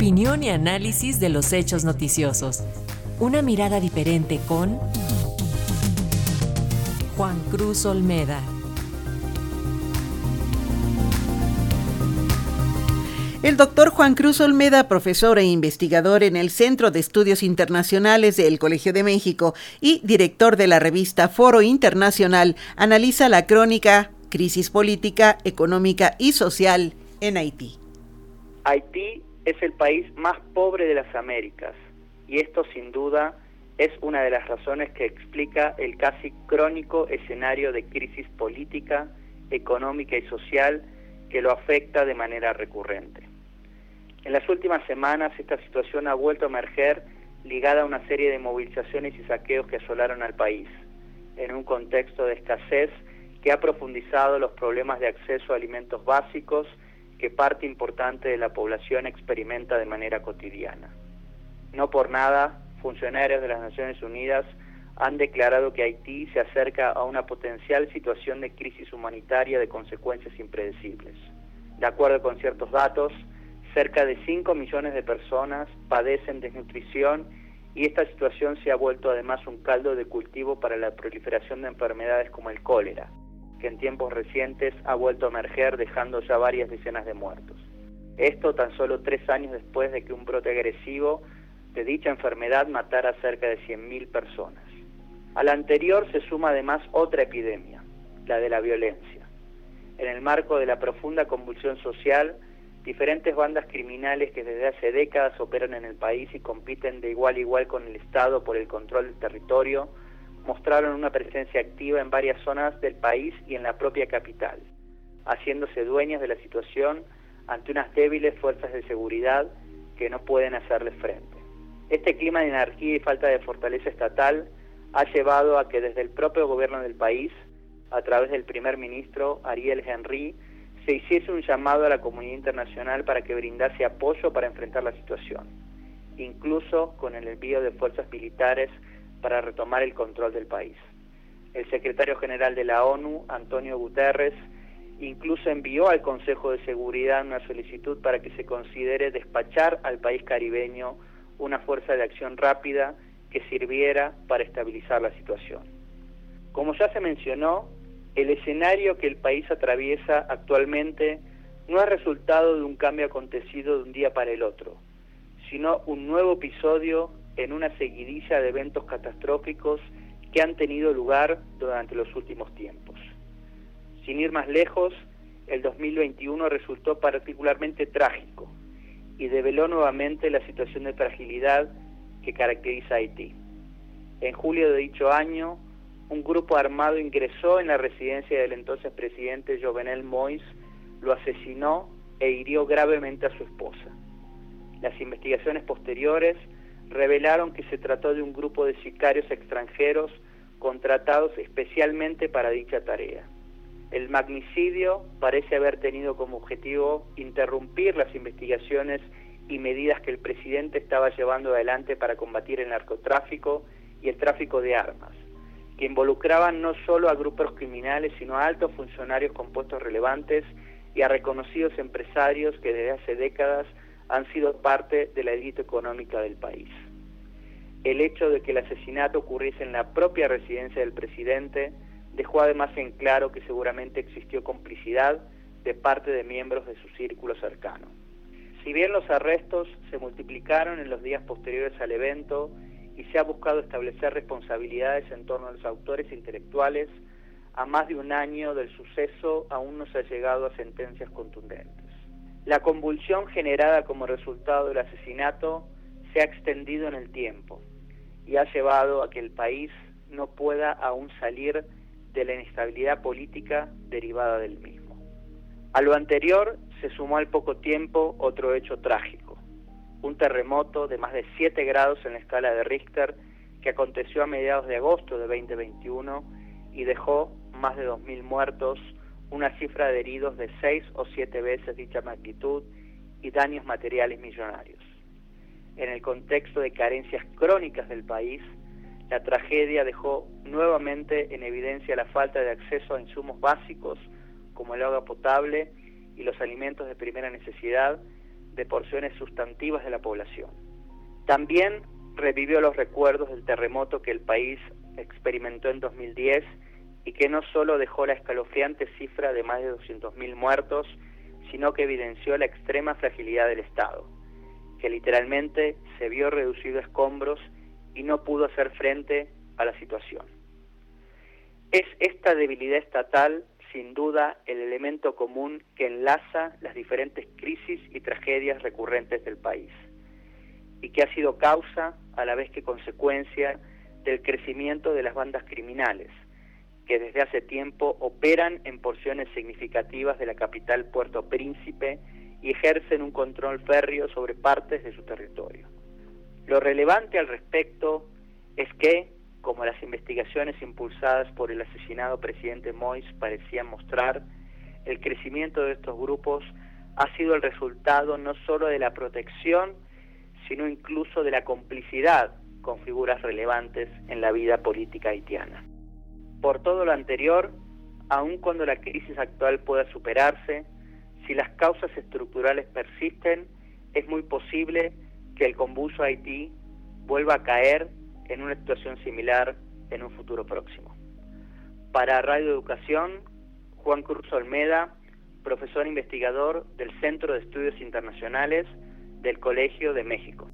Opinión y análisis de los hechos noticiosos. Una mirada diferente con Juan Cruz Olmeda. El doctor Juan Cruz Olmeda, profesor e investigador en el Centro de Estudios Internacionales del Colegio de México y director de la revista Foro Internacional, analiza la crónica Crisis Política, Económica y Social en Haití. Haití es el país más pobre de las Américas y esto sin duda es una de las razones que explica el casi crónico escenario de crisis política, económica y social que lo afecta de manera recurrente. En las últimas semanas esta situación ha vuelto a emerger ligada a una serie de movilizaciones y saqueos que asolaron al país, en un contexto de escasez que ha profundizado los problemas de acceso a alimentos básicos que parte importante de la población experimenta de manera cotidiana. No por nada, funcionarios de las Naciones Unidas han declarado que Haití se acerca a una potencial situación de crisis humanitaria de consecuencias impredecibles. De acuerdo con ciertos datos, cerca de 5 millones de personas padecen desnutrición y esta situación se ha vuelto además un caldo de cultivo para la proliferación de enfermedades como el cólera, que en tiempos recientes ha vuelto a emerger dejando ya varias decenas de muertos. Esto tan solo tres años después de que un brote agresivo de dicha enfermedad matara a cerca de 100.000 personas. A la anterior se suma además otra epidemia, la de la violencia. En el marco de la profunda convulsión social, diferentes bandas criminales que desde hace décadas operan en el país y compiten de igual a igual con el Estado por el control del territorio, mostraron una presencia activa en varias zonas del país y en la propia capital, haciéndose dueñas de la situación ante unas débiles fuerzas de seguridad que no pueden hacerles frente. Este clima de anarquía y falta de fortaleza estatal ha llevado a que desde el propio gobierno del país, a través del primer ministro Ariel Henry, se hiciese un llamado a la comunidad internacional para que brindase apoyo para enfrentar la situación, incluso con el envío de fuerzas militares para retomar el control del país. El secretario general de la ONU, Antonio Guterres, incluso envió al Consejo de Seguridad una solicitud para que se considere despachar al país caribeño una fuerza de acción rápida que sirviera para estabilizar la situación. Como ya se mencionó, el escenario que el país atraviesa actualmente no es resultado de un cambio acontecido de un día para el otro, sino un nuevo episodio en una seguidilla de eventos catastróficos que han tenido lugar durante los últimos tiempos. Sin ir más lejos, el 2021 resultó particularmente trágico y develó nuevamente la situación de fragilidad que caracteriza a Haití. En julio de dicho año, un grupo armado ingresó en la residencia del entonces presidente Jovenel Moïse, lo asesinó e hirió gravemente a su esposa. Las investigaciones posteriores revelaron que se trató de un grupo de sicarios extranjeros contratados especialmente para dicha tarea. El magnicidio parece haber tenido como objetivo interrumpir las investigaciones y medidas que el presidente estaba llevando adelante para combatir el narcotráfico y el tráfico de armas que involucraban no solo a grupos criminales, sino a altos funcionarios con puestos relevantes y a reconocidos empresarios que desde hace décadas han sido parte de la élite económica del país. El hecho de que el asesinato ocurriese en la propia residencia del presidente dejó además en claro que seguramente existió complicidad de parte de miembros de su círculo cercano. Si bien los arrestos se multiplicaron en los días posteriores al evento y se ha buscado establecer responsabilidades en torno a los autores intelectuales, a más de un año del suceso aún no se ha llegado a sentencias contundentes. La convulsión generada como resultado del asesinato se ha extendido en el tiempo y ha llevado a que el país no pueda aún salir de la inestabilidad política derivada del mismo. A lo anterior se sumó al poco tiempo otro hecho trágico un terremoto de más de 7 grados en la escala de Richter que aconteció a mediados de agosto de 2021 y dejó más de 2.000 muertos, una cifra de heridos de 6 o 7 veces dicha magnitud y daños materiales millonarios. En el contexto de carencias crónicas del país, la tragedia dejó nuevamente en evidencia la falta de acceso a insumos básicos como el agua potable y los alimentos de primera necesidad de porciones sustantivas de la población. También revivió los recuerdos del terremoto que el país experimentó en 2010 y que no solo dejó la escalofriante cifra de más de 200.000 muertos, sino que evidenció la extrema fragilidad del Estado, que literalmente se vio reducido a escombros y no pudo hacer frente a la situación. Es esta debilidad estatal, sin duda, el elemento común que enlaza las diferentes crisis y tragedias recurrentes del país y que ha sido causa, a la vez que consecuencia, del crecimiento de las bandas criminales, que desde hace tiempo operan en porciones significativas de la capital Puerto Príncipe y ejercen un control férreo sobre partes de su territorio. Lo relevante al respecto es que, como las investigaciones impulsadas por el asesinado presidente Mois parecían mostrar, el crecimiento de estos grupos ha sido el resultado no solo de la protección, sino incluso de la complicidad con figuras relevantes en la vida política haitiana. Por todo lo anterior, aun cuando la crisis actual pueda superarse, si las causas estructurales persisten, es muy posible que el convulso Haití vuelva a caer en una situación similar en un futuro próximo. Para Radio Educación, Juan Cruz Olmeda, profesor investigador del Centro de Estudios Internacionales del Colegio de México.